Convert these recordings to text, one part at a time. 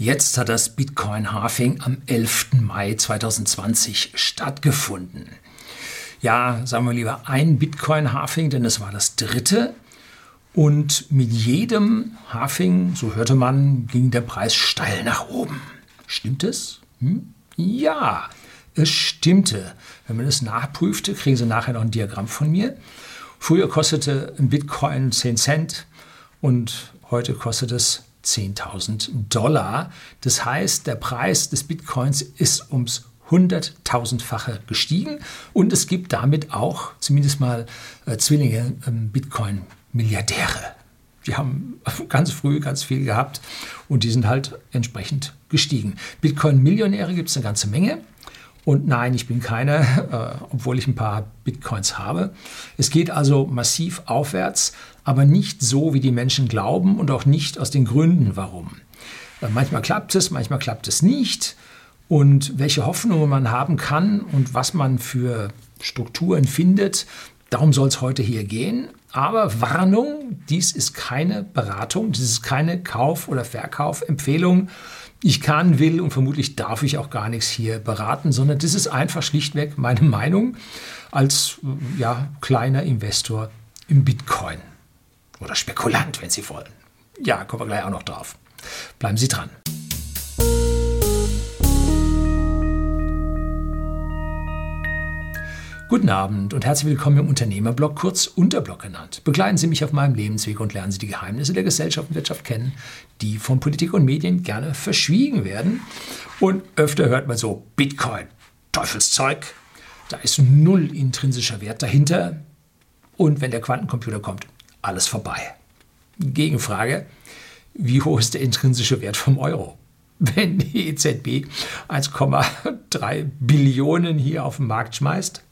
Jetzt hat das Bitcoin-Halving am 11. Mai 2020 stattgefunden. Ja, sagen wir lieber ein Bitcoin-Halving, denn es war das dritte. Und mit jedem Halving, so hörte man, ging der Preis steil nach oben. Stimmt es? Hm? Ja, es stimmte. Wenn man es nachprüfte, kriegen Sie nachher noch ein Diagramm von mir. Früher kostete ein Bitcoin 10 Cent und heute kostet es 10.000 Dollar. Das heißt, der Preis des Bitcoins ist ums hunderttausendfache gestiegen und es gibt damit auch zumindest mal äh, Zwillinge äh, Bitcoin-Milliardäre. Die haben ganz früh ganz viel gehabt und die sind halt entsprechend gestiegen. Bitcoin-Millionäre gibt es eine ganze Menge. Und nein, ich bin keiner, äh, obwohl ich ein paar Bitcoins habe. Es geht also massiv aufwärts, aber nicht so, wie die Menschen glauben und auch nicht aus den Gründen, warum. Äh, manchmal klappt es, manchmal klappt es nicht. Und welche Hoffnungen man haben kann und was man für Strukturen findet, darum soll es heute hier gehen. Aber Warnung, dies ist keine Beratung, dies ist keine Kauf- oder Verkaufempfehlung ich kann, will und vermutlich darf ich auch gar nichts hier beraten, sondern das ist einfach schlichtweg meine Meinung als ja, kleiner Investor im Bitcoin. Oder Spekulant, wenn Sie wollen. Ja, kommen wir gleich auch noch drauf. Bleiben Sie dran. Guten Abend und herzlich willkommen im Unternehmerblog, kurz Unterblog genannt. Begleiten Sie mich auf meinem Lebensweg und lernen Sie die Geheimnisse der Gesellschaft und Wirtschaft kennen, die von Politik und Medien gerne verschwiegen werden. Und öfter hört man so Bitcoin, Teufelszeug, da ist null intrinsischer Wert dahinter. Und wenn der Quantencomputer kommt, alles vorbei. Gegenfrage, wie hoch ist der intrinsische Wert vom Euro? Wenn die EZB 1,3 Billionen hier auf den Markt schmeißt,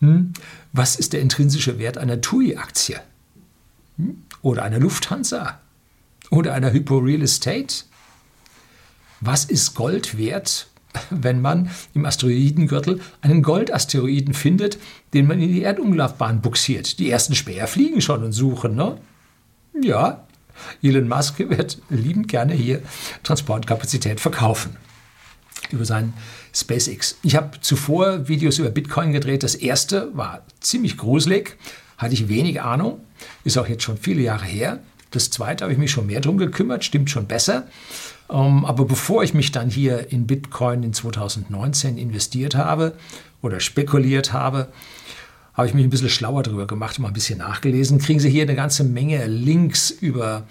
hm? Was ist der intrinsische Wert einer TUI-Aktie? Hm? Oder einer Lufthansa? Oder einer Hypo Real Estate? Was ist Gold wert, wenn man im Asteroidengürtel einen Goldasteroiden findet, den man in die Erdumlaufbahn buxiert? Die ersten Späher fliegen schon und suchen, ne? Ja, Elon Musk wird liebend gerne hier Transportkapazität verkaufen über sein SpaceX. Ich habe zuvor Videos über Bitcoin gedreht. Das erste war ziemlich gruselig, hatte ich wenig Ahnung, ist auch jetzt schon viele Jahre her. Das zweite habe ich mich schon mehr drum gekümmert, stimmt schon besser. Ähm, aber bevor ich mich dann hier in Bitcoin in 2019 investiert habe oder spekuliert habe, habe ich mich ein bisschen schlauer darüber gemacht mal ein bisschen nachgelesen. Kriegen Sie hier eine ganze Menge Links über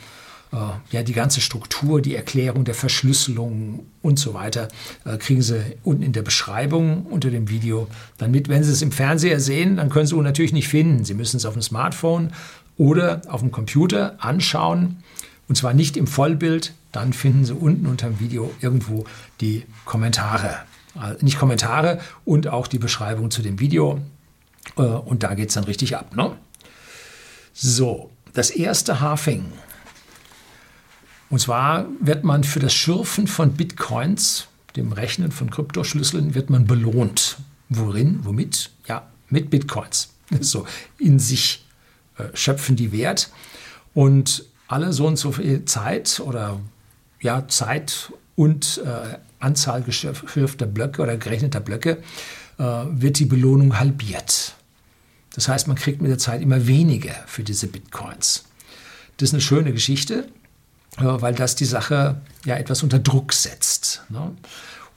äh, ja, die ganze Struktur, die Erklärung der Verschlüsselung und so weiter, äh, kriegen Sie unten in der Beschreibung unter dem Video dann mit. Wenn Sie es im Fernseher sehen, dann können Sie es natürlich nicht finden. Sie müssen es auf dem Smartphone oder auf dem Computer anschauen. Und zwar nicht im Vollbild, dann finden Sie unten unter dem Video irgendwo die Kommentare. Also nicht Kommentare und auch die Beschreibung zu dem Video. Und da geht es dann richtig ab. Ne? So, das erste Halving und zwar wird man für das Schürfen von Bitcoins, dem Rechnen von Kryptoschlüsseln, wird man belohnt. Worin? Womit? Ja, mit Bitcoins. So in sich äh, schöpfen die Wert. Und alle so und so viel Zeit oder ja, Zeit und äh, Anzahl geschürfter Blöcke oder gerechneter Blöcke äh, wird die Belohnung halbiert. Das heißt, man kriegt mit der Zeit immer weniger für diese Bitcoins. Das ist eine schöne Geschichte weil das die Sache ja etwas unter Druck setzt. Ne?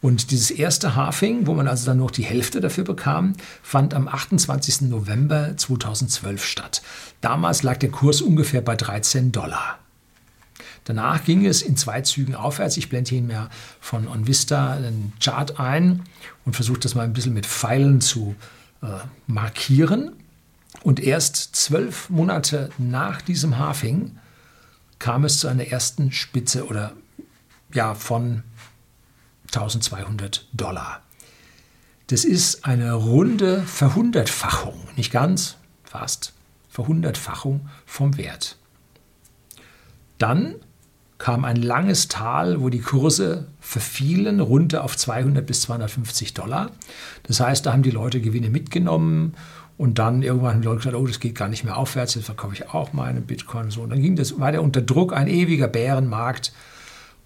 Und dieses erste Halving, wo man also dann noch die Hälfte dafür bekam, fand am 28. November 2012 statt. Damals lag der Kurs ungefähr bei 13 Dollar. Danach ging es in zwei Zügen aufwärts. Ich blende hier mehr von OnVista einen Chart ein und versuche das mal ein bisschen mit Pfeilen zu äh, markieren. Und erst zwölf Monate nach diesem Halving kam es zu einer ersten Spitze oder ja von 1200 Dollar. Das ist eine runde Verhundertfachung, nicht ganz, fast Verhundertfachung vom Wert. Dann kam ein langes Tal, wo die Kurse verfielen, runter auf 200 bis 250 Dollar. Das heißt, da haben die Leute Gewinne mitgenommen und dann irgendwann haben die Leute gesagt, oh, das geht gar nicht mehr aufwärts, jetzt verkaufe ich auch meine Bitcoin. So. Und dann ging das weiter unter Druck, ein ewiger Bärenmarkt.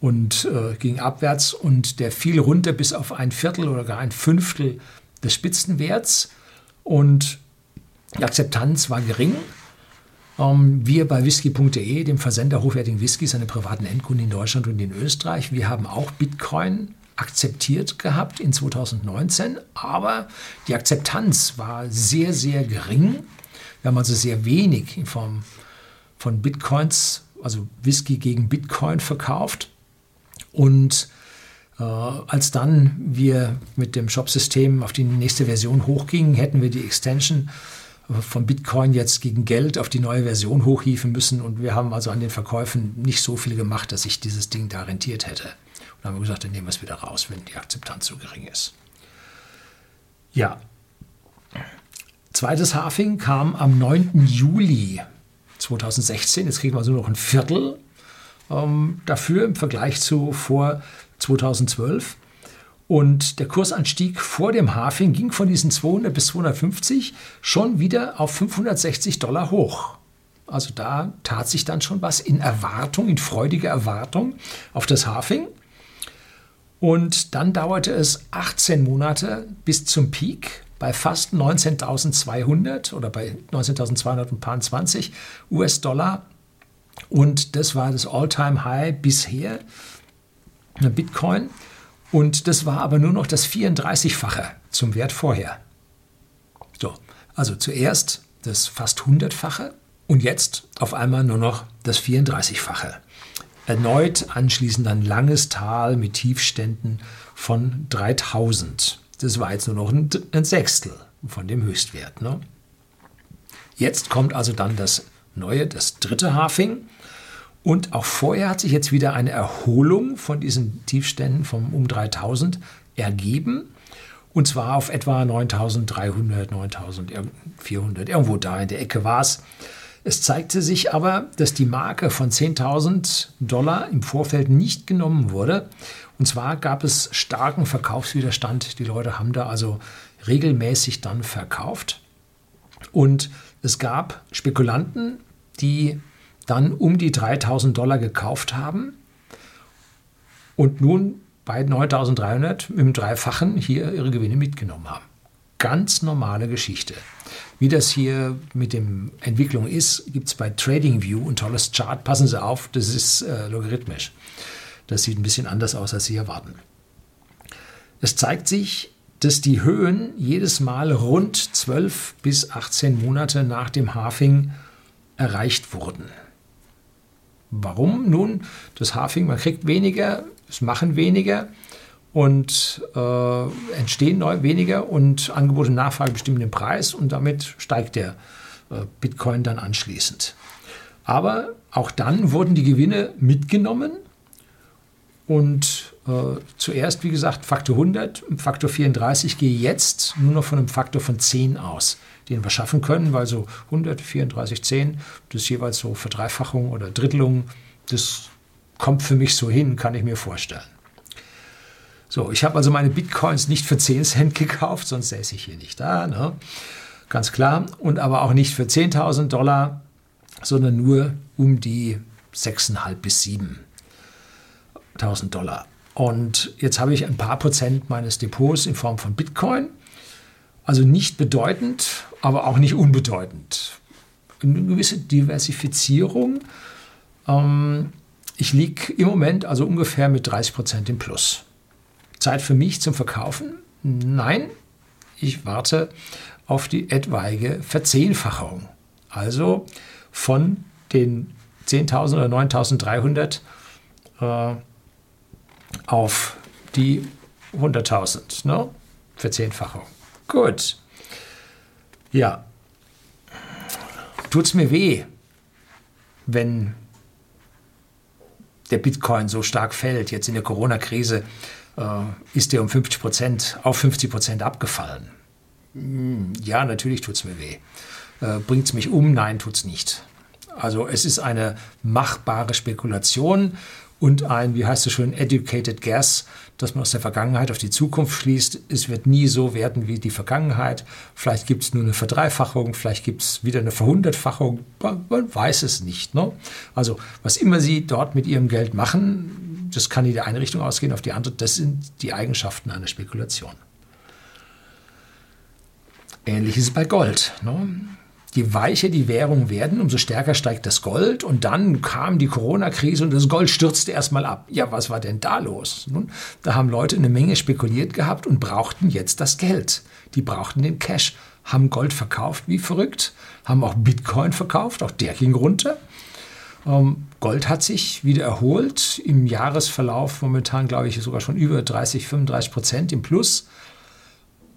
Und äh, ging abwärts und der fiel runter bis auf ein Viertel oder gar ein Fünftel des Spitzenwerts und die Akzeptanz war gering. Ähm, wir bei whisky.de, dem Versender hochwertigen Whiskys an privaten Endkunden in Deutschland und in Österreich, wir haben auch Bitcoin akzeptiert gehabt in 2019, aber die Akzeptanz war sehr, sehr gering. Wir haben also sehr wenig in Form von Bitcoins, also Whisky gegen Bitcoin verkauft. Und äh, als dann wir mit dem Shop-System auf die nächste Version hochgingen, hätten wir die Extension von Bitcoin jetzt gegen Geld auf die neue Version hochhieven müssen. Und wir haben also an den Verkäufen nicht so viel gemacht, dass sich dieses Ding da rentiert hätte. Und dann haben wir gesagt, dann nehmen wir es wieder raus, wenn die Akzeptanz so gering ist. Ja. Zweites Halving kam am 9. Juli 2016. Jetzt kriegen wir also noch ein Viertel ähm, dafür im Vergleich zu vor 2012. Und der Kursanstieg vor dem Halving ging von diesen 200 bis 250 schon wieder auf 560 Dollar hoch. Also da tat sich dann schon was in Erwartung, in freudiger Erwartung auf das Halving. Und dann dauerte es 18 Monate bis zum Peak bei fast 19.200 oder bei 19.220 US-Dollar. Und das war das All-Time-High bisher, Bitcoin. Und das war aber nur noch das 34-fache zum Wert vorher. So, also zuerst das fast 100-fache und jetzt auf einmal nur noch das 34-fache. Erneut anschließend ein langes Tal mit Tiefständen von 3000. Das war jetzt nur noch ein, Sechstel von dem Höchstwert. Ne? Jetzt kommt also dann das neue, das dritte Halving. Und auch vorher hat sich jetzt wieder eine Erholung von diesen Tiefständen vom um 3000 ergeben. Und zwar auf etwa 9300, 9400, irgendwo da in der Ecke war es. Es zeigte sich aber, dass die Marke von 10.000 Dollar im Vorfeld nicht genommen wurde. Und zwar gab es starken Verkaufswiderstand. Die Leute haben da also regelmäßig dann verkauft. Und es gab Spekulanten, die dann um die 3000 Dollar gekauft haben und nun bei 9300 mit dem Dreifachen hier ihre Gewinne mitgenommen haben. Ganz normale Geschichte. Wie das hier mit der Entwicklung ist, gibt es bei TradingView ein tolles Chart. Passen Sie auf, das ist äh, logarithmisch. Das sieht ein bisschen anders aus, als Sie erwarten. Es zeigt sich, dass die Höhen jedes Mal rund 12 bis 18 Monate nach dem Halving erreicht wurden. Warum? Nun, das Halving, man kriegt weniger, es machen weniger und äh, entstehen neu weniger und Angebot und Nachfrage bestimmen den Preis und damit steigt der äh, Bitcoin dann anschließend. Aber auch dann wurden die Gewinne mitgenommen und äh, zuerst, wie gesagt, Faktor 100, Faktor 34 gehe jetzt nur noch von einem Faktor von 10 aus den wir schaffen können, weil so 134, 10, das ist jeweils so Verdreifachung oder Drittelung, das kommt für mich so hin, kann ich mir vorstellen. So, ich habe also meine Bitcoins nicht für 10 Cent gekauft, sonst säße ich hier nicht da, ne? ganz klar. Und aber auch nicht für 10.000 Dollar, sondern nur um die 6.500 bis 7.000 Dollar. Und jetzt habe ich ein paar Prozent meines Depots in Form von Bitcoin. Also nicht bedeutend, aber auch nicht unbedeutend. Eine gewisse Diversifizierung. Ähm, ich liege im Moment also ungefähr mit 30 Prozent im Plus. Zeit für mich zum Verkaufen? Nein, ich warte auf die etwaige Verzehnfachung. Also von den 10.000 oder 9.300 äh, auf die 100.000. Ne? Verzehnfachung. Gut. Ja. Tut es mir weh, wenn der Bitcoin so stark fällt. Jetzt in der Corona-Krise äh, ist der um 50 Prozent auf 50 Prozent abgefallen. Hm, ja, natürlich tut es mir weh. Äh, Bringt es mich um? Nein, tut es nicht. Also es ist eine machbare Spekulation und ein, wie heißt es schon, educated guess, dass man aus der Vergangenheit auf die Zukunft schließt. Es wird nie so werden wie die Vergangenheit. Vielleicht gibt es nur eine Verdreifachung, vielleicht gibt es wieder eine Verhundertfachung. Man, man weiß es nicht. Ne? Also was immer Sie dort mit Ihrem Geld machen, Das kann in die eine Richtung ausgehen, auf die andere. Das sind die Eigenschaften einer Spekulation. Ähnlich ist es bei Gold. Ne? Je weicher die Währungen werden, umso stärker steigt das Gold. Und dann kam die Corona-Krise und das Gold stürzte erstmal ab. Ja, was war denn da los? Nun, da haben Leute eine Menge spekuliert gehabt und brauchten jetzt das Geld. Die brauchten den Cash, haben Gold verkauft wie verrückt, haben auch Bitcoin verkauft, auch der ging runter. Ähm, Gold hat sich wieder erholt, im Jahresverlauf momentan glaube ich sogar schon über 30, 35 Prozent im Plus.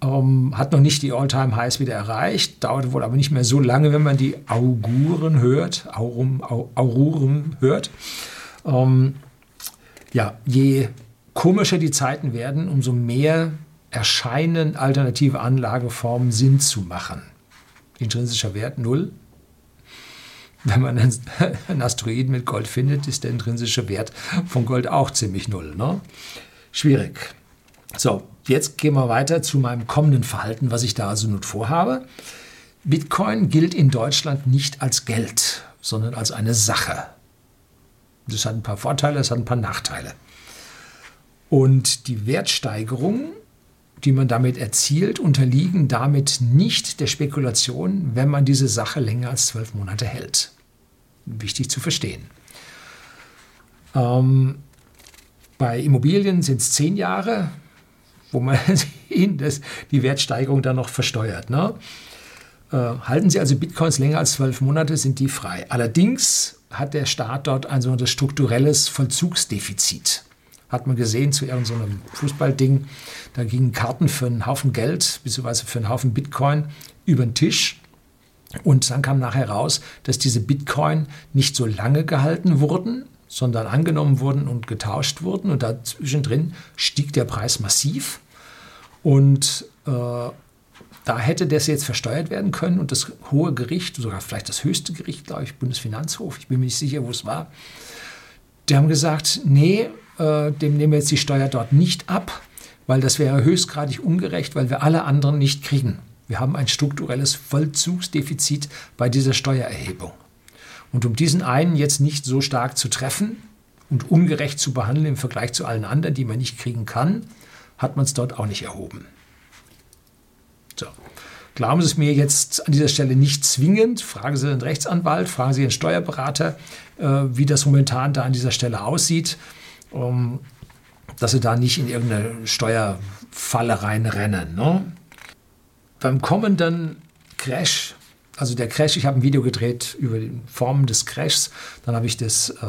Ähm, hat noch nicht die All-Time-Highs wieder erreicht, dauert wohl aber nicht mehr so lange, wenn man die Auguren hört, Aurum, Au, Aururen hört. Ähm, ja, je komischer die Zeiten werden, umso mehr erscheinen alternative Anlageformen Sinn zu machen. Intrinsischer Wert null. Wenn man einen Asteroiden mit Gold findet, ist der intrinsische Wert von Gold auch ziemlich null. Ne? Schwierig. So, jetzt gehen wir weiter zu meinem kommenden Verhalten, was ich da also nun vorhabe. Bitcoin gilt in Deutschland nicht als Geld, sondern als eine Sache. Das hat ein paar Vorteile, es hat ein paar Nachteile. Und die Wertsteigerung die man damit erzielt, unterliegen damit nicht der Spekulation, wenn man diese Sache länger als zwölf Monate hält. Wichtig zu verstehen. Ähm, bei Immobilien sind es zehn Jahre, wo man das, die Wertsteigerung dann noch versteuert. Ne? Äh, halten Sie also Bitcoins länger als zwölf Monate, sind die frei. Allerdings hat der Staat dort ein sogenanntes strukturelles Vollzugsdefizit hat man gesehen zu irgendeinem Fußballding. Da gingen Karten für einen Haufen Geld, beziehungsweise für einen Haufen Bitcoin über den Tisch. Und dann kam nachher raus, dass diese Bitcoin nicht so lange gehalten wurden, sondern angenommen wurden und getauscht wurden. Und dazwischendrin stieg der Preis massiv. Und äh, da hätte das jetzt versteuert werden können. Und das hohe Gericht, sogar vielleicht das höchste Gericht, glaube ich, Bundesfinanzhof, ich bin mir nicht sicher, wo es war, die haben gesagt, nee, äh, dem nehmen wir jetzt die Steuer dort nicht ab, weil das wäre höchstgradig ungerecht, weil wir alle anderen nicht kriegen. Wir haben ein strukturelles Vollzugsdefizit bei dieser Steuererhebung. Und um diesen einen jetzt nicht so stark zu treffen und ungerecht zu behandeln im Vergleich zu allen anderen, die man nicht kriegen kann, hat man es dort auch nicht erhoben. So. Glauben Sie es mir jetzt an dieser Stelle nicht zwingend. Fragen Sie einen Rechtsanwalt, fragen Sie einen Steuerberater, äh, wie das momentan da an dieser Stelle aussieht um, dass sie da nicht in irgendeine Steuerfalle reinrennen. Ne? Beim kommenden Crash, also der Crash, ich habe ein Video gedreht über die Formen des Crashs, dann habe ich das, äh,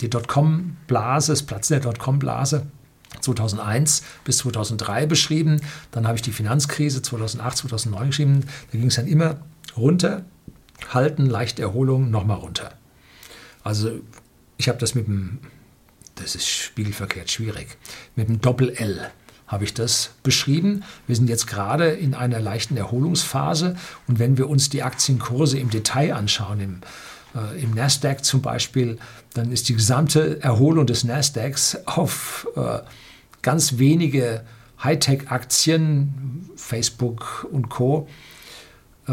die Dotcom-Blase, das Platzen der Dotcom-Blase 2001 bis 2003 beschrieben. Dann habe ich die Finanzkrise 2008, 2009 geschrieben. Da ging es dann immer runter, halten, leichte Erholung, nochmal runter. Also ich habe das mit dem das ist spiegelverkehrt schwierig. Mit einem Doppel-L habe ich das beschrieben. Wir sind jetzt gerade in einer leichten Erholungsphase und wenn wir uns die Aktienkurse im Detail anschauen, im, äh, im Nasdaq zum Beispiel, dann ist die gesamte Erholung des Nasdaqs auf äh, ganz wenige Hightech-Aktien, Facebook und Co. Äh,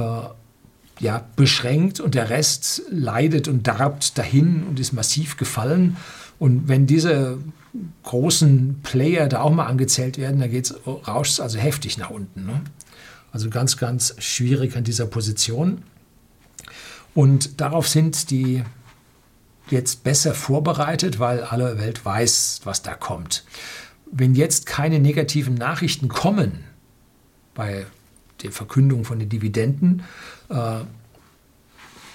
ja, beschränkt und der Rest leidet und darbt dahin und ist massiv gefallen. Und wenn diese großen Player da auch mal angezählt werden, da rauscht es also heftig nach unten. Ne? Also ganz, ganz schwierig an dieser Position. Und darauf sind die jetzt besser vorbereitet, weil alle Welt weiß, was da kommt. Wenn jetzt keine negativen Nachrichten kommen bei der Verkündung von den Dividenden, äh,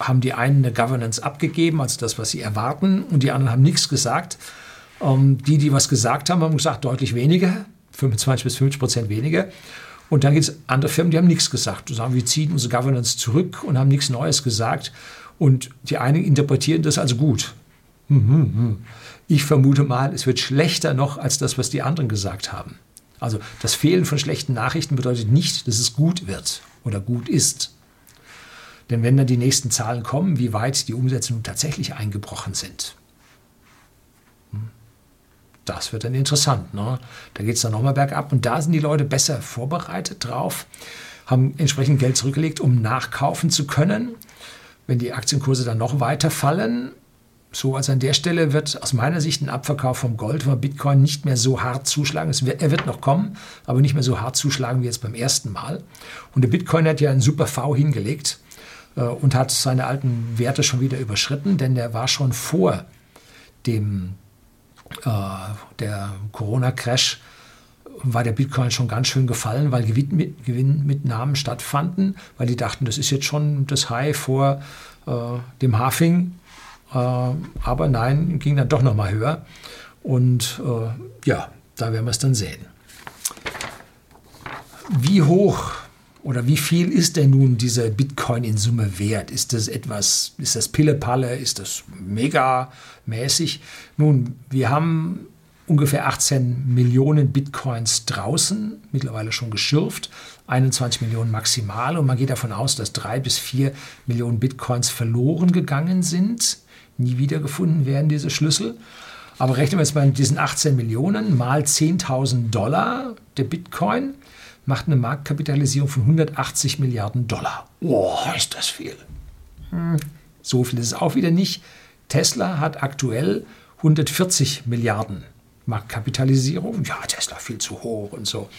haben die einen eine Governance abgegeben, also das, was sie erwarten, und die anderen haben nichts gesagt. Ähm, die, die was gesagt haben, haben gesagt, deutlich weniger, 25 bis 50 Prozent weniger. Und dann gibt es andere Firmen, die haben nichts gesagt. Die sagen, wir ziehen unsere Governance zurück und haben nichts Neues gesagt. Und die einen interpretieren das also gut. Ich vermute mal, es wird schlechter noch als das, was die anderen gesagt haben. Also das Fehlen von schlechten Nachrichten bedeutet nicht, dass es gut wird oder gut ist. Denn wenn dann die nächsten Zahlen kommen, wie weit die Umsätze nun tatsächlich eingebrochen sind, hm, das wird dann interessant. Ne? Da geht es dann nochmal bergab und da sind die Leute besser vorbereitet drauf, haben entsprechend Geld zurückgelegt, um nachkaufen zu können. Wenn die Aktienkurse dann noch weiter fallen, so, also an der Stelle wird aus meiner Sicht ein Abverkauf vom Gold, vom Bitcoin nicht mehr so hart zuschlagen. Wird, er wird noch kommen, aber nicht mehr so hart zuschlagen wie jetzt beim ersten Mal. Und der Bitcoin hat ja einen super V hingelegt äh, und hat seine alten Werte schon wieder überschritten, denn der war schon vor dem äh, Corona-Crash war der Bitcoin schon ganz schön gefallen, weil Gewinnmitnahmen stattfanden, weil die dachten, das ist jetzt schon das High vor äh, dem Halving. Äh, aber nein, ging dann doch noch mal höher. Und äh, ja, da werden wir es dann sehen. Wie hoch oder wie viel ist denn nun dieser Bitcoin in Summe wert? Ist das etwas, ist das Pillepalle, ist das mega mäßig? Nun, wir haben ungefähr 18 Millionen Bitcoins draußen, mittlerweile schon geschürft, 21 Millionen maximal und man geht davon aus, dass drei bis vier Millionen Bitcoins verloren gegangen sind, nie wiedergefunden werden diese Schlüssel. Aber rechnen wir jetzt mal mit diesen 18 Millionen mal 10.000 Dollar der Bitcoin, macht eine Marktkapitalisierung von 180 Milliarden Dollar. Boah, ist das viel. Hm. So viel ist es auch wieder nicht. Tesla hat aktuell 140 Milliarden Marktkapitalisierung. Ja, Tesla viel zu hoch und so.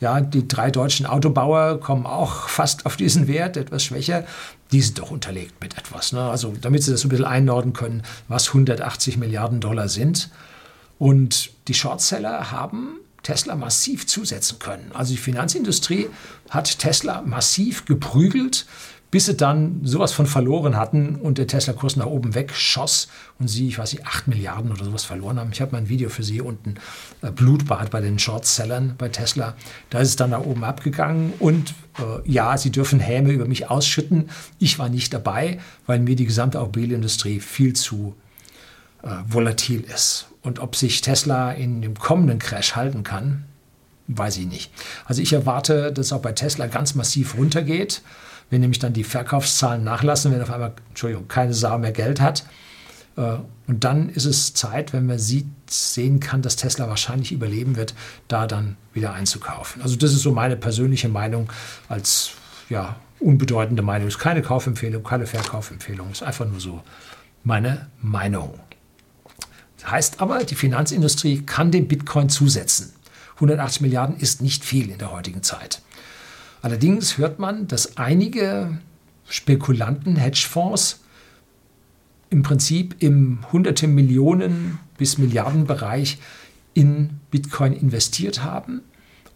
Ja, die drei deutschen Autobauer kommen auch fast auf diesen Wert, etwas schwächer. Die sind doch unterlegt mit etwas. Ne? Also damit Sie das ein bisschen einordnen können, was 180 Milliarden Dollar sind. Und die Shortseller haben Tesla massiv zusetzen können. Also die Finanzindustrie hat Tesla massiv geprügelt, bis sie dann sowas von verloren hatten und der Tesla-Kurs nach oben wegschoss und sie, ich weiß nicht, 8 Milliarden oder sowas verloren haben. Ich habe mal ein Video für sie unten, äh, Blutbad bei den Short-Sellern bei Tesla. Da ist es dann nach oben abgegangen und äh, ja, sie dürfen Häme über mich ausschütten. Ich war nicht dabei, weil mir die gesamte Automobilindustrie viel zu äh, volatil ist. Und ob sich Tesla in dem kommenden Crash halten kann, weiß ich nicht. Also ich erwarte, dass auch bei Tesla ganz massiv runtergeht. Wenn nämlich dann die Verkaufszahlen nachlassen, wenn auf einmal, Entschuldigung, keine Sau mehr Geld hat. Äh, und dann ist es Zeit, wenn man sieht, sehen kann, dass Tesla wahrscheinlich überleben wird, da dann wieder einzukaufen. Also das ist so meine persönliche Meinung als ja, unbedeutende Meinung. Es ist keine Kaufempfehlung, keine Verkaufempfehlung. Es ist einfach nur so meine Meinung. Das heißt aber, die Finanzindustrie kann dem Bitcoin zusetzen. 180 Milliarden ist nicht viel in der heutigen Zeit. Allerdings hört man, dass einige Spekulanten, Hedgefonds im Prinzip im hunderte Millionen bis Milliardenbereich in Bitcoin investiert haben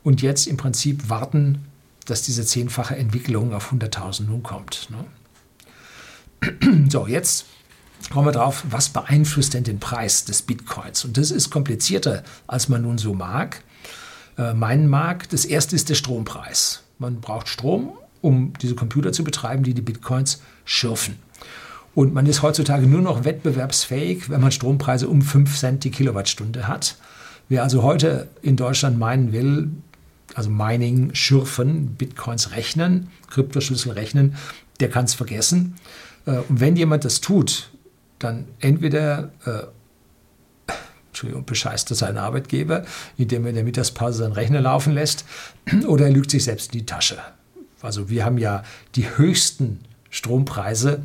und jetzt im Prinzip warten, dass diese zehnfache Entwicklung auf 100.000 nun kommt. Ne? So, jetzt kommen wir drauf, was beeinflusst denn den Preis des Bitcoins? Und das ist komplizierter, als man nun so mag, äh, meinen mag. Das erste ist der Strompreis. Man braucht Strom, um diese Computer zu betreiben, die die Bitcoins schürfen. Und man ist heutzutage nur noch wettbewerbsfähig, wenn man Strompreise um 5 Cent die Kilowattstunde hat. Wer also heute in Deutschland meinen will, also Mining, Schürfen, Bitcoins rechnen, Kryptoschlüssel rechnen, der kann es vergessen. Äh, und wenn jemand das tut, dann entweder äh, Entschuldigung, bescheißt er seinen Arbeitgeber, indem er in der Mittagspause seinen Rechner laufen lässt, oder er lügt sich selbst in die Tasche. Also wir haben ja die höchsten Strompreise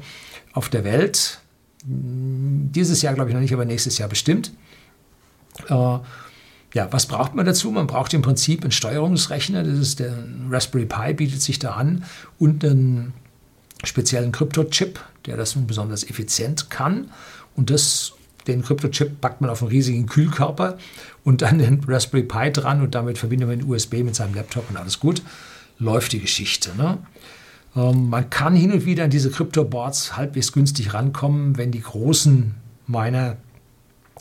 auf der Welt. Dieses Jahr glaube ich noch nicht, aber nächstes Jahr bestimmt. Äh, ja, was braucht man dazu? Man braucht im Prinzip einen Steuerungsrechner, das ist der Raspberry Pi, bietet sich da an, und einen speziellen Kryptochip, der das besonders effizient kann. Und das, den Kryptochip packt man auf einen riesigen Kühlkörper und dann den Raspberry Pi dran und damit verbindet man den USB mit seinem Laptop und alles gut. Läuft die Geschichte. Ne? Ähm, man kann hin und wieder an diese Kryptoboards halbwegs günstig rankommen, wenn die großen Miner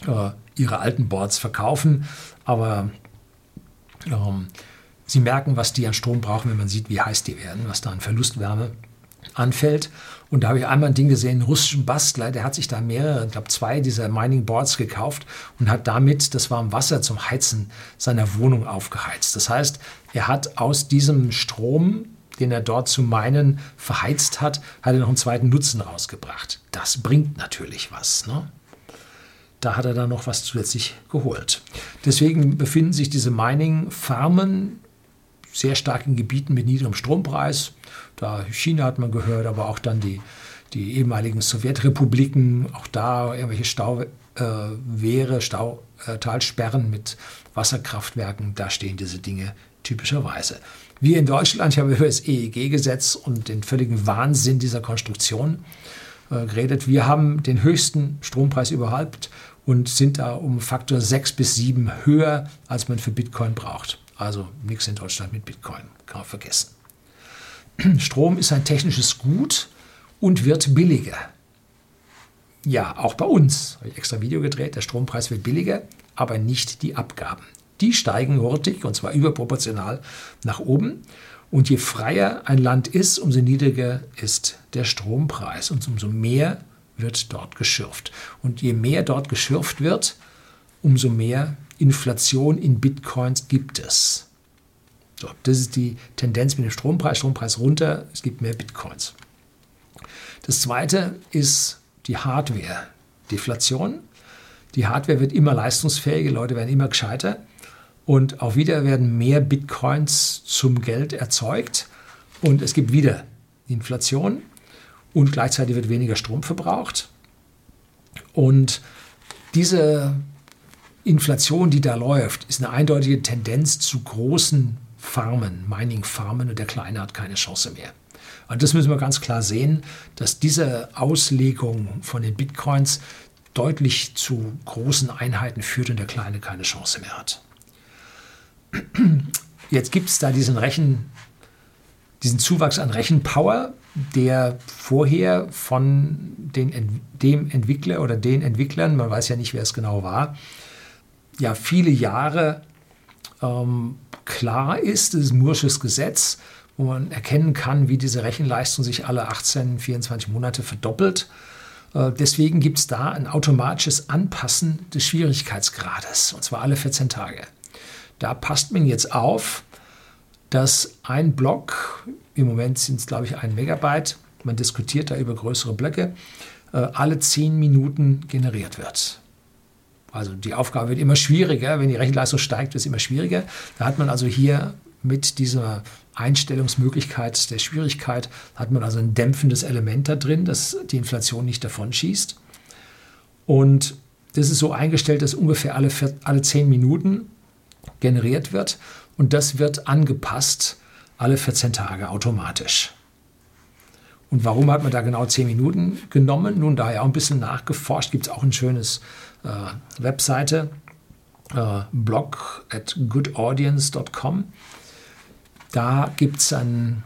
äh, ihre alten Boards verkaufen. Aber ähm, sie merken, was die an Strom brauchen, wenn man sieht, wie heiß die werden, was da an Verlustwärme anfällt. Und da habe ich einmal ein Ding gesehen, einen russischen Bastler, der hat sich da mehrere, ich glaube zwei dieser Mining Boards gekauft und hat damit das warme Wasser zum Heizen seiner Wohnung aufgeheizt. Das heißt, er hat aus diesem Strom, den er dort zu meinen verheizt hat, hat er noch einen zweiten Nutzen rausgebracht. Das bringt natürlich was. Ne? Da hat er dann noch was zusätzlich geholt. Deswegen befinden sich diese Mining-Farmen sehr stark in Gebieten mit niedrigem Strompreis. Da China hat man gehört, aber auch dann die, die ehemaligen Sowjetrepubliken, auch da irgendwelche Stauwehre, äh, Stautalsperren mit Wasserkraftwerken, da stehen diese Dinge typischerweise. Wir in Deutschland, ich habe über das EEG-Gesetz und den völligen Wahnsinn dieser Konstruktion äh, geredet. Wir haben den höchsten Strompreis überhaupt und sind da um Faktor 6 bis 7 höher, als man für Bitcoin braucht. Also nichts in Deutschland mit Bitcoin, kann man vergessen. Strom ist ein technisches Gut und wird billiger. Ja, auch bei uns. Habe ich extra Video gedreht. Der Strompreis wird billiger, aber nicht die Abgaben. Die steigen hurtig und zwar überproportional nach oben. Und je freier ein Land ist, umso niedriger ist der Strompreis und umso mehr wird dort geschürft. Und je mehr dort geschürft wird, umso mehr Inflation in Bitcoins gibt es. So, das ist die Tendenz mit dem Strompreis. Strompreis runter, es gibt mehr Bitcoins. Das zweite ist die Hardware-Deflation. Die Hardware wird immer leistungsfähiger, Leute werden immer gescheiter. Und auch wieder werden mehr Bitcoins zum Geld erzeugt. Und es gibt wieder Inflation. Und gleichzeitig wird weniger Strom verbraucht. Und diese Inflation, die da läuft, ist eine eindeutige Tendenz zu großen Farmen, Mining-Farmen und der Kleine hat keine Chance mehr. Und das müssen wir ganz klar sehen, dass diese Auslegung von den Bitcoins deutlich zu großen Einheiten führt und der Kleine keine Chance mehr hat. Jetzt gibt es da diesen Rechen, diesen Zuwachs an Rechenpower, der vorher von den, dem Entwickler oder den Entwicklern, man weiß ja nicht, wer es genau war, ja viele Jahre ähm, klar ist, das ist Mursches Gesetz, wo man erkennen kann, wie diese Rechenleistung sich alle 18, 24 Monate verdoppelt. Äh, deswegen gibt es da ein automatisches Anpassen des Schwierigkeitsgrades, und zwar alle 14 Tage. Da passt man jetzt auf, dass ein Block, im Moment sind es glaube ich ein Megabyte, man diskutiert da über größere Blöcke, äh, alle 10 Minuten generiert wird. Also die Aufgabe wird immer schwieriger, wenn die Rechenleistung steigt, wird es immer schwieriger. Da hat man also hier mit dieser Einstellungsmöglichkeit der Schwierigkeit, hat man also ein dämpfendes Element da drin, dass die Inflation nicht davon schießt. Und das ist so eingestellt, dass ungefähr alle, alle 10 Minuten generiert wird und das wird angepasst alle 14 Tage automatisch. Und warum hat man da genau 10 Minuten genommen? Nun, da ja auch ein bisschen nachgeforscht, gibt es auch ein schönes äh, Webseite, äh, blog at goodaudience.com. Da gibt es einen,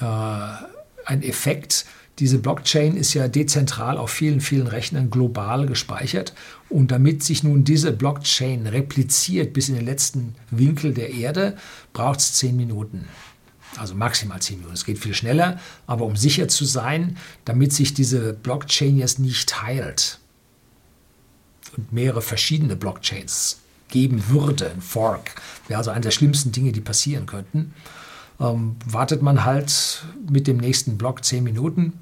äh, einen Effekt, diese Blockchain ist ja dezentral auf vielen, vielen Rechnern global gespeichert. Und damit sich nun diese Blockchain repliziert bis in den letzten Winkel der Erde, braucht es zehn Minuten. Also maximal zehn Minuten. Es geht viel schneller, aber um sicher zu sein, damit sich diese Blockchain jetzt nicht teilt und mehrere verschiedene Blockchains geben würde, ein Fork, wäre also eine der schlimmsten Dinge, die passieren könnten, ähm, wartet man halt mit dem nächsten Block zehn Minuten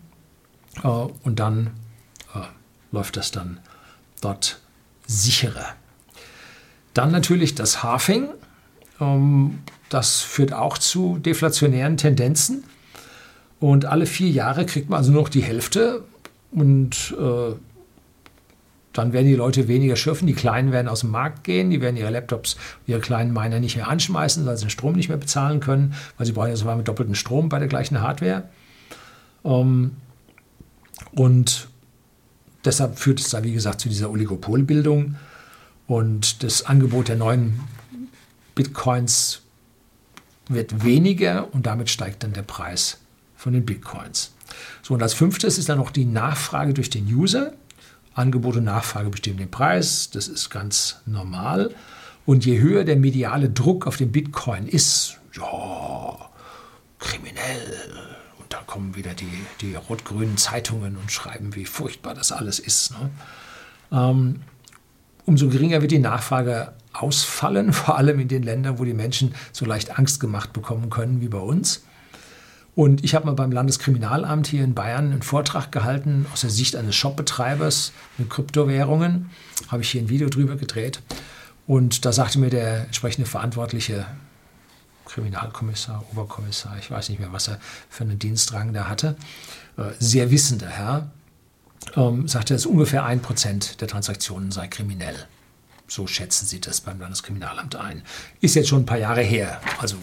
äh, und dann äh, läuft das dann dort sicherer. Dann natürlich das Halving. Ähm, das führt auch zu deflationären Tendenzen. Und alle vier Jahre kriegt man also nur noch die Hälfte. Und äh, dann werden die Leute weniger schürfen. Die Kleinen werden aus dem Markt gehen. Die werden ihre Laptops, ihre kleinen Miner nicht mehr anschmeißen, weil sie den Strom nicht mehr bezahlen können, weil sie brauchen ja sogar mit doppelten Strom bei der gleichen Hardware. Ähm, und deshalb führt es da, wie gesagt, zu dieser Oligopolbildung. Und das Angebot der neuen Bitcoins wird weniger und damit steigt dann der Preis von den Bitcoins. So, und als fünftes ist dann noch die Nachfrage durch den User. Angebot und Nachfrage bestimmen den Preis, das ist ganz normal. Und je höher der mediale Druck auf den Bitcoin ist, ja, kriminell, da kommen wieder die, die rot-grünen Zeitungen und schreiben, wie furchtbar das alles ist. Ne? Ähm, umso geringer wird die Nachfrage ausfallen, vor allem in den Ländern, wo die Menschen so leicht Angst gemacht bekommen können wie bei uns. Und ich habe mal beim Landeskriminalamt hier in Bayern einen Vortrag gehalten aus der Sicht eines Shopbetreibers mit Kryptowährungen. Habe ich hier ein Video drüber gedreht. Und da sagte mir der entsprechende Verantwortliche, Kriminalkommissar, Oberkommissar, ich weiß nicht mehr, was er für einen Dienstrang da hatte, äh, sehr wissender Herr, ähm, sagte, dass ungefähr ein Prozent der Transaktionen sei kriminell. So schätzen sie das beim Landeskriminalamt ein. Ist jetzt schon ein paar Jahre her. Also.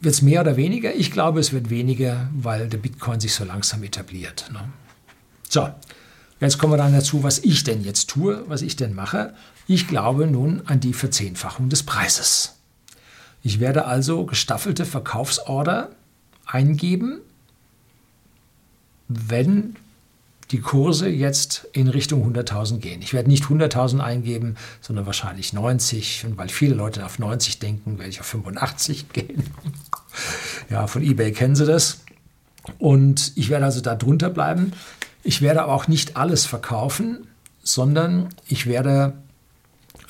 Wird es mehr oder weniger? Ich glaube, es wird weniger, weil der Bitcoin sich so langsam etabliert. Ne? So, jetzt kommen wir dann dazu, was ich denn jetzt tue, was ich denn mache. Ich glaube nun an die Verzehnfachung des Preises. Ich werde also gestaffelte Verkaufsorder eingeben, wenn die Kurse jetzt in Richtung 100.000 gehen. Ich werde nicht 100.000 eingeben, sondern wahrscheinlich 90. Und weil viele Leute auf 90 denken, werde ich auf 85 gehen. ja, von eBay kennen Sie das. Und ich werde also da drunter bleiben. Ich werde aber auch nicht alles verkaufen, sondern ich werde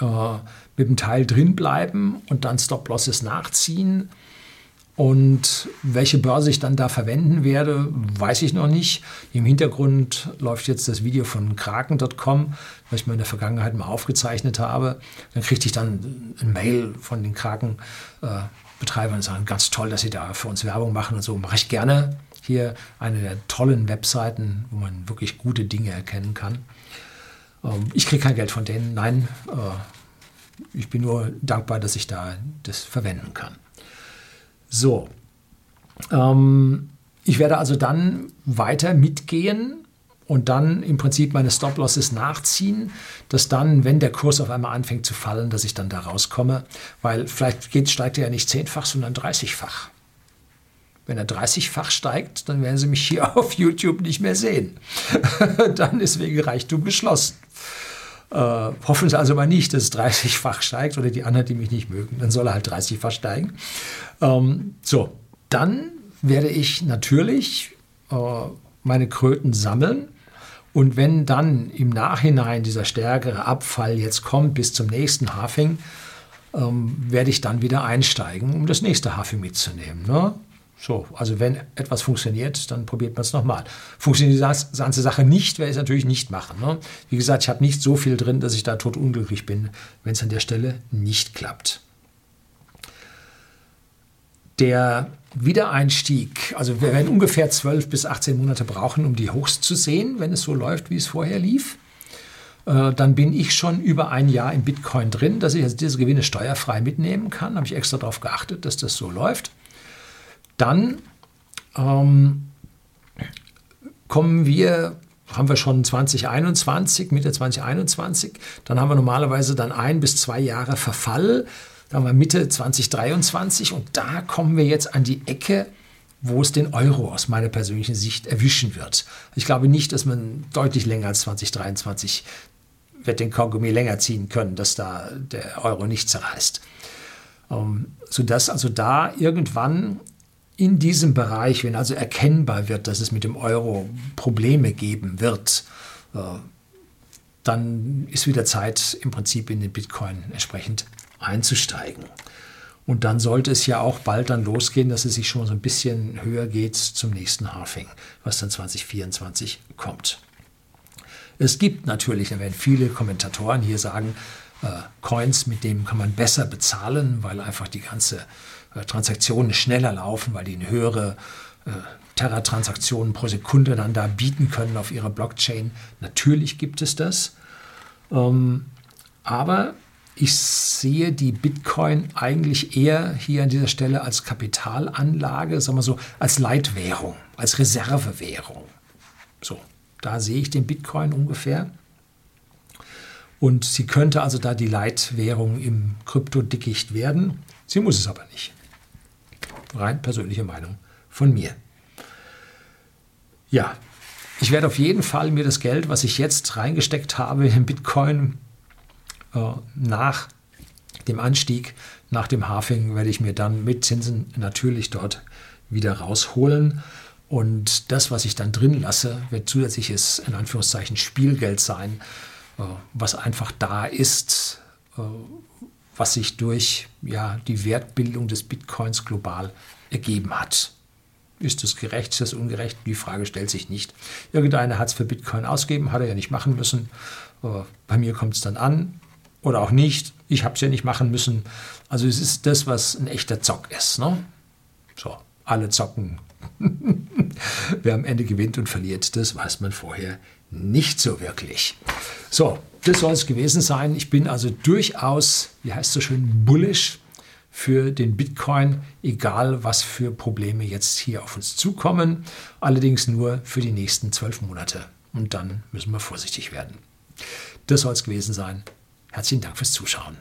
äh, mit dem Teil drin bleiben und dann Stop-Losses nachziehen und welche Börse ich dann da verwenden werde, weiß ich noch nicht. Im Hintergrund läuft jetzt das Video von kraken.com, was ich mir in der Vergangenheit mal aufgezeichnet habe. Dann kriegte ich dann ein Mail von den Kraken-Betreibern und sagen, ganz toll, dass sie da für uns Werbung machen und so. Mache ich gerne. Hier eine der tollen Webseiten, wo man wirklich gute Dinge erkennen kann. Ähm, ich kriege kein Geld von denen, nein. Äh, ich bin nur dankbar, dass ich da das verwenden kann. So, ähm, ich werde also dann weiter mitgehen und dann im Prinzip meine Stop-Losses nachziehen, dass dann, wenn der Kurs auf einmal anfängt zu fallen, dass ich dann da rauskomme, weil vielleicht geht, steigt er ja nicht zehnfach, sondern 30-fach. Wenn er 30-fach steigt, dann werden Sie mich hier auf YouTube nicht mehr sehen. dann ist wegen Reichtum geschlossen. Äh, hoffen Sie also mal nicht, dass es 30-fach steigt oder die anderen, die mich nicht mögen, dann soll er halt 30-fach steigen. Ähm, so, dann werde ich natürlich äh, meine Kröten sammeln. Und wenn dann im Nachhinein dieser stärkere Abfall jetzt kommt bis zum nächsten Hafing, ähm, werde ich dann wieder einsteigen, um das nächste Hafing mitzunehmen. Ne? So, also wenn etwas funktioniert, dann probiert man es nochmal. Funktioniert die ganze Sache nicht, werde ich es natürlich nicht machen. Ne? Wie gesagt, ich habe nicht so viel drin, dass ich da tot unglücklich bin, wenn es an der Stelle nicht klappt. Der Wiedereinstieg, also wir werden ungefähr 12 bis 18 Monate brauchen, um die Hochs zu sehen, wenn es so läuft, wie es vorher lief. Äh, dann bin ich schon über ein Jahr in Bitcoin drin, dass ich also diese Gewinne steuerfrei mitnehmen kann. Habe ich extra darauf geachtet, dass das so läuft. Dann ähm, kommen wir, haben wir schon 2021, Mitte 2021, dann haben wir normalerweise dann ein bis zwei Jahre Verfall, dann haben wir Mitte 2023 und da kommen wir jetzt an die Ecke, wo es den Euro aus meiner persönlichen Sicht erwischen wird. Ich glaube nicht, dass man deutlich länger als 2023 wird den Kaugummi länger ziehen können, dass da der Euro nicht zerreißt. Ähm, sodass also da irgendwann in diesem Bereich, wenn also erkennbar wird, dass es mit dem Euro Probleme geben wird, äh, dann ist wieder Zeit, im Prinzip in den Bitcoin entsprechend einzusteigen. Und dann sollte es ja auch bald dann losgehen, dass es sich schon so ein bisschen höher geht zum nächsten Halving, was dann 2024 kommt. Es gibt natürlich, da werden viele Kommentatoren hier sagen, äh, Coins, mit denen kann man besser bezahlen, weil einfach die ganze Transaktionen schneller laufen, weil die eine höhere äh, Terra-Transaktionen pro Sekunde dann da bieten können auf ihrer Blockchain. Natürlich gibt es das. Ähm, aber ich sehe die Bitcoin eigentlich eher hier an dieser Stelle als Kapitalanlage, sagen wir so, als Leitwährung, als Reservewährung. So, da sehe ich den Bitcoin ungefähr. Und sie könnte also da die Leitwährung im Kryptodickicht werden. Sie muss es aber nicht. Rein persönliche Meinung von mir. Ja, ich werde auf jeden Fall mir das Geld, was ich jetzt reingesteckt habe in Bitcoin, äh, nach dem Anstieg, nach dem Halving, werde ich mir dann mit Zinsen natürlich dort wieder rausholen. Und das, was ich dann drin lasse, wird zusätzliches, in Anführungszeichen, Spielgeld sein, äh, was einfach da ist, äh, was sich durch ja, die Wertbildung des Bitcoins global ergeben hat. Ist das gerecht, ist das ungerecht? Die Frage stellt sich nicht. Irgendeiner hat es für Bitcoin ausgegeben, hat er ja nicht machen müssen. Bei mir kommt es dann an oder auch nicht. Ich habe es ja nicht machen müssen. Also es ist das, was ein echter Zock ist. Ne? So, alle zocken. Wer am Ende gewinnt und verliert, das weiß man vorher nicht so wirklich. So, das soll es gewesen sein. Ich bin also durchaus, wie heißt es so schön, bullish für den Bitcoin, egal was für Probleme jetzt hier auf uns zukommen. Allerdings nur für die nächsten zwölf Monate. Und dann müssen wir vorsichtig werden. Das soll es gewesen sein. Herzlichen Dank fürs Zuschauen.